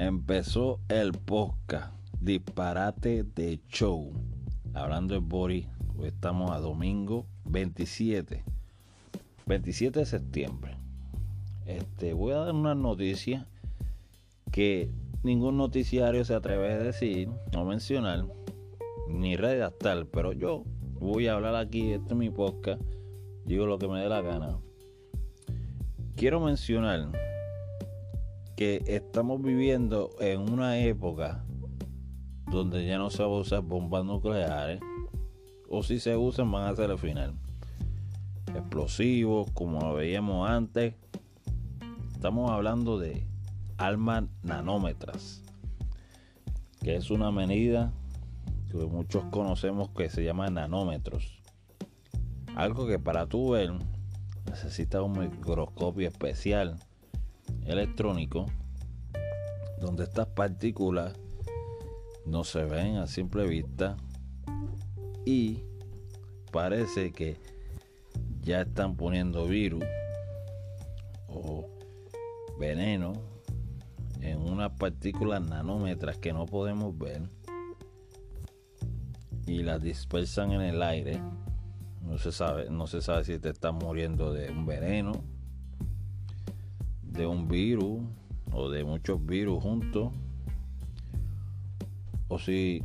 Empezó el podcast Disparate de Show. Hablando de Boris, hoy estamos a domingo 27. 27 de septiembre. Este, voy a dar una noticia que ningún noticiario se atreve a decir o mencionar, ni redactar, pero yo voy a hablar aquí, este es mi podcast, digo lo que me dé la gana. Quiero mencionar que estamos viviendo en una época donde ya no se va a usar bombas nucleares, o si se usan van a ser el final. Explosivos, como lo veíamos antes. Estamos hablando de armas nanómetras, que es una medida que muchos conocemos que se llama nanómetros. Algo que para tú ver necesita un microscopio especial electrónico donde estas partículas no se ven a simple vista y parece que ya están poniendo virus o veneno en unas partículas nanómetras que no podemos ver y las dispersan en el aire. No se sabe, no se sabe si te estás muriendo de un veneno de un virus o de muchos virus juntos, o si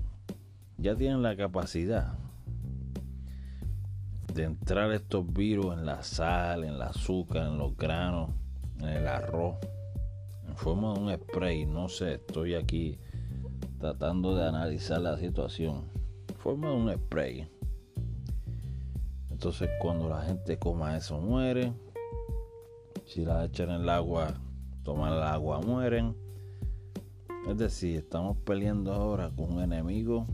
ya tienen la capacidad de entrar estos virus en la sal, en el azúcar, en los granos, en el arroz, en forma de un spray, no sé, estoy aquí tratando de analizar la situación, en forma de un spray. Entonces cuando la gente coma eso muere, si la echan en el agua, toman el agua, mueren. Es decir, estamos peleando ahora con un enemigo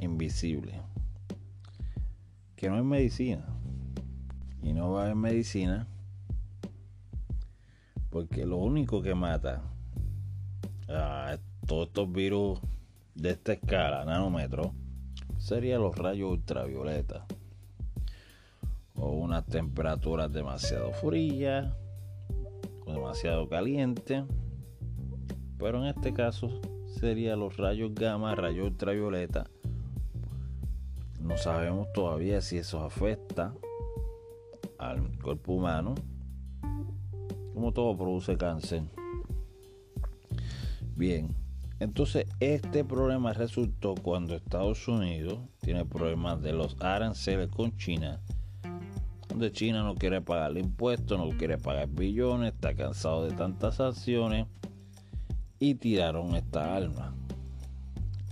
invisible. Que no es medicina. Y no va a medicina. Porque lo único que mata a todos estos virus de esta escala, nanómetros, serían los rayos ultravioleta. O unas temperaturas demasiado frías demasiado caliente. Pero en este caso sería los rayos gamma, rayos ultravioleta. No sabemos todavía si eso afecta al cuerpo humano. Como todo produce cáncer. Bien, entonces este problema resultó cuando Estados Unidos tiene problemas de los aranceles con China de China no quiere pagar impuestos, no quiere pagar billones, está cansado de tantas sanciones y tiraron esta arma.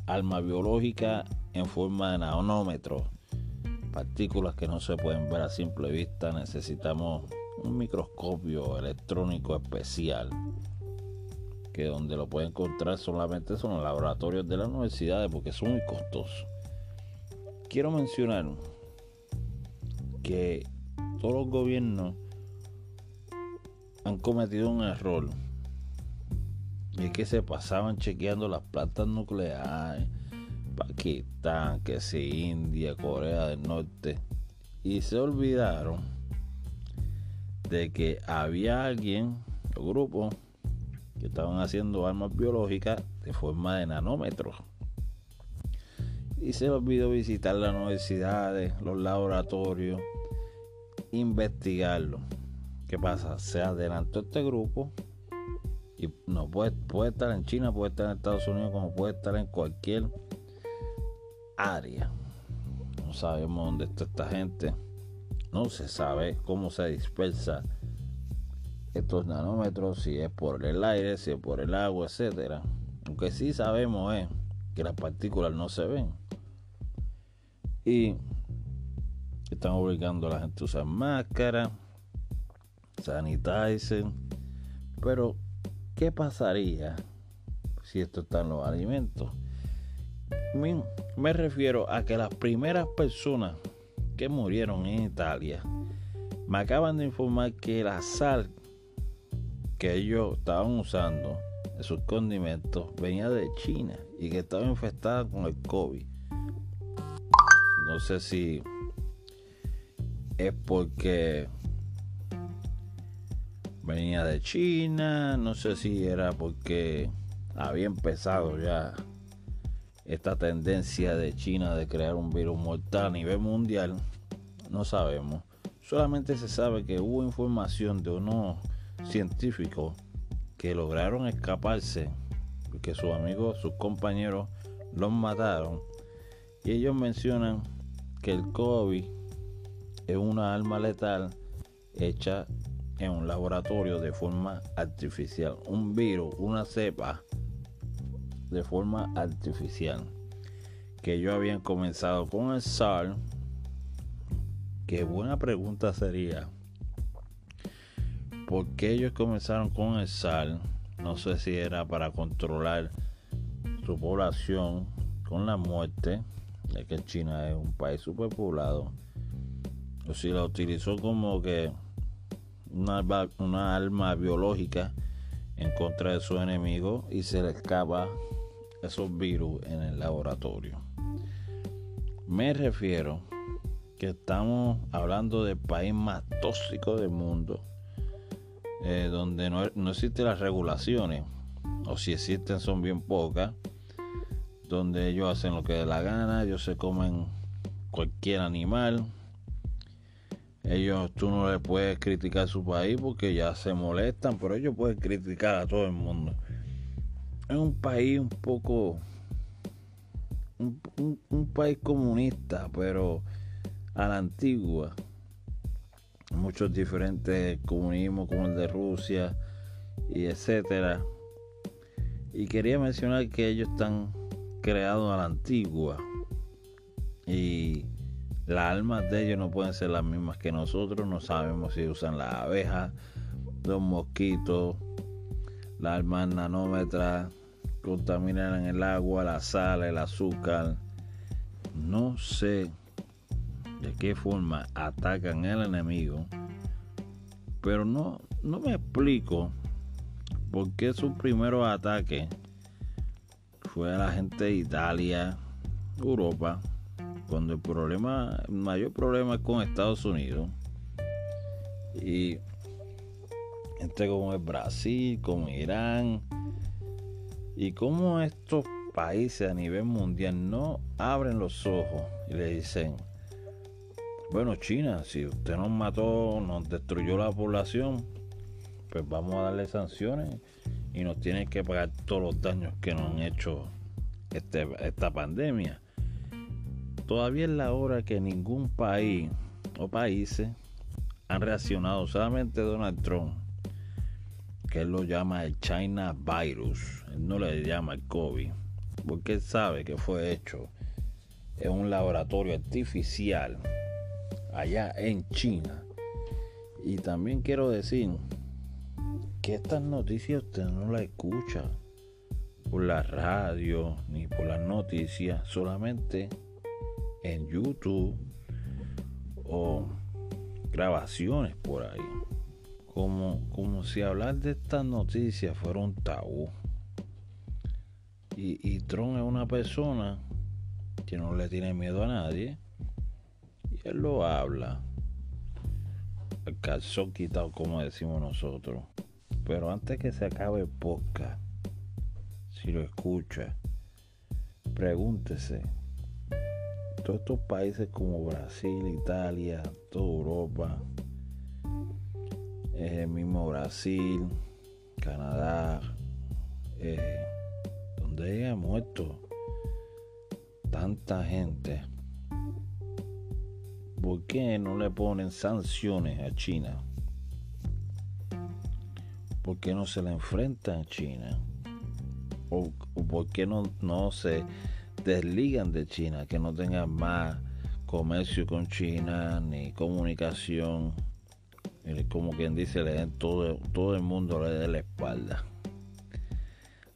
Arma biológica en forma de nanómetro. Partículas que no se pueden ver a simple vista. Necesitamos un microscopio electrónico especial. Que donde lo pueden encontrar solamente son los laboratorios de las universidades porque son muy costosos. Quiero mencionar que todos los gobiernos han cometido un error. Y es que se pasaban chequeando las plantas nucleares, Pakistán, que si India, Corea del Norte, y se olvidaron de que había alguien, o grupo, que estaban haciendo armas biológicas de forma de nanómetros. Y se olvidó visitar las universidades, los laboratorios, investigarlo. ¿Qué pasa? Se adelantó este grupo y no puede, puede estar en China, puede estar en Estados Unidos, como puede estar en cualquier área. No sabemos dónde está esta gente. No se sabe cómo se dispersa estos nanómetros, si es por el aire, si es por el agua, etcétera. Lo que sí sabemos es que las partículas no se ven. Y están obligando a la gente a usar máscara, sanitizer. Pero, ¿qué pasaría si esto está en los alimentos? Me refiero a que las primeras personas que murieron en Italia me acaban de informar que la sal que ellos estaban usando de sus condimentos venía de China y que estaba infestada con el COVID. No sé si es porque venía de China, no sé si era porque había empezado ya esta tendencia de China de crear un virus mortal a nivel mundial, no sabemos. Solamente se sabe que hubo información de unos científicos que lograron escaparse, porque sus amigos, sus compañeros los mataron. Y ellos mencionan que el COVID es una arma letal hecha en un laboratorio de forma artificial. Un virus, una cepa de forma artificial. Que ellos habían comenzado con el SARS. Qué buena pregunta sería. ¿Por qué ellos comenzaron con el SARS? No sé si era para controlar su población con la muerte, ya que China es un país superpoblado, o si la utilizó como que una, una arma biológica en contra de su enemigo y se le escapa esos virus en el laboratorio. Me refiero que estamos hablando del país más tóxico del mundo, eh, donde no, no existen las regulaciones, o si existen son bien pocas, donde ellos hacen lo que les la gana, ellos se comen cualquier animal. Ellos, tú no les puedes criticar su país porque ya se molestan, pero ellos pueden criticar a todo el mundo. Es un país un poco un, país comunista pero a la antigua. Muchos diferentes comunismos como el de Rusia y etcétera. Y quería mencionar que ellos están creados a la antigua. Y las armas de ellos no pueden ser las mismas que nosotros no sabemos si usan las abejas los mosquitos las armas nanómetras contaminan el agua, la sal, el azúcar. No sé de qué forma atacan al enemigo, pero no, no me explico por qué su primer ataque fue a la gente de Italia, Europa, cuando el problema, el mayor problema es con Estados Unidos. Y entre como el Brasil, como Irán, y cómo estos países a nivel mundial no abren los ojos y le dicen, bueno China, si usted nos mató, nos destruyó la población, pues vamos a darle sanciones y nos tienen que pagar todos los daños que nos han hecho este, esta pandemia. Todavía es la hora que ningún país o países han reaccionado, solamente Donald Trump que él lo llama el China Virus. Él no le llama el COVID, porque él sabe que fue hecho en un laboratorio artificial allá en China. Y también quiero decir que estas noticias usted no las escucha por la radio ni por las noticias, solamente en YouTube o grabaciones por ahí como, como si hablar de estas noticias fuera un tabú. Y, y Tron es una persona que no le tiene miedo a nadie. Y él lo habla. El calzón quitado, como decimos nosotros. Pero antes que se acabe el podcast, si lo escucha, pregúntese. Todos estos países como Brasil, Italia, toda Europa, el mismo Brasil, Canadá, eh, donde haya muerto tanta gente, ¿por qué no le ponen sanciones a China? ¿Por qué no se le enfrentan a China? ¿O, por qué no, no se desligan de China? Que no tengan más comercio con China ni comunicación como quien dice, le den todo, todo el mundo le dé la espalda.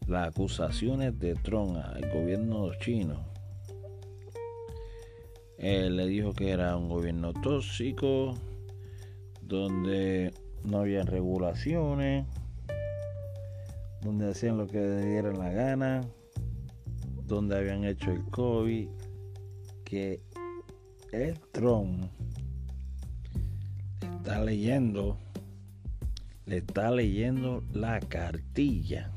Las acusaciones de Trump al gobierno chino, él le dijo que era un gobierno tóxico, donde no había regulaciones, donde hacían lo que dieran la gana, donde habían hecho el COVID, que el Trump está leyendo, le está leyendo la cartilla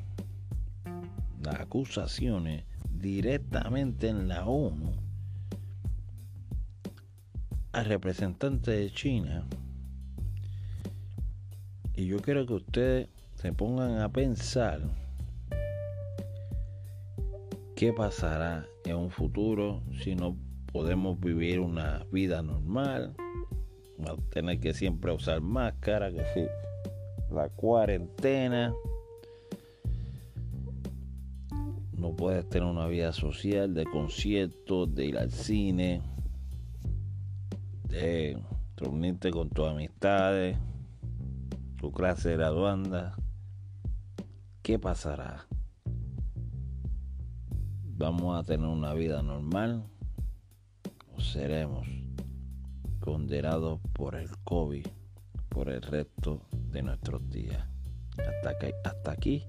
las acusaciones directamente en la ONU al representante de China. Y yo quiero que ustedes se pongan a pensar qué pasará en un futuro si no podemos vivir una vida normal. Tener que siempre usar máscara, que si la cuarentena. No puedes tener una vida social de conciertos, de ir al cine, de reunirte con tus amistades, tu clase de graduanda. ¿Qué pasará? ¿Vamos a tener una vida normal? ¿O seremos condenados por el COVID por el resto de nuestros días? Hasta, hasta aquí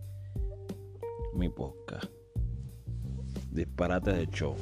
mi podcast. Disparate de show.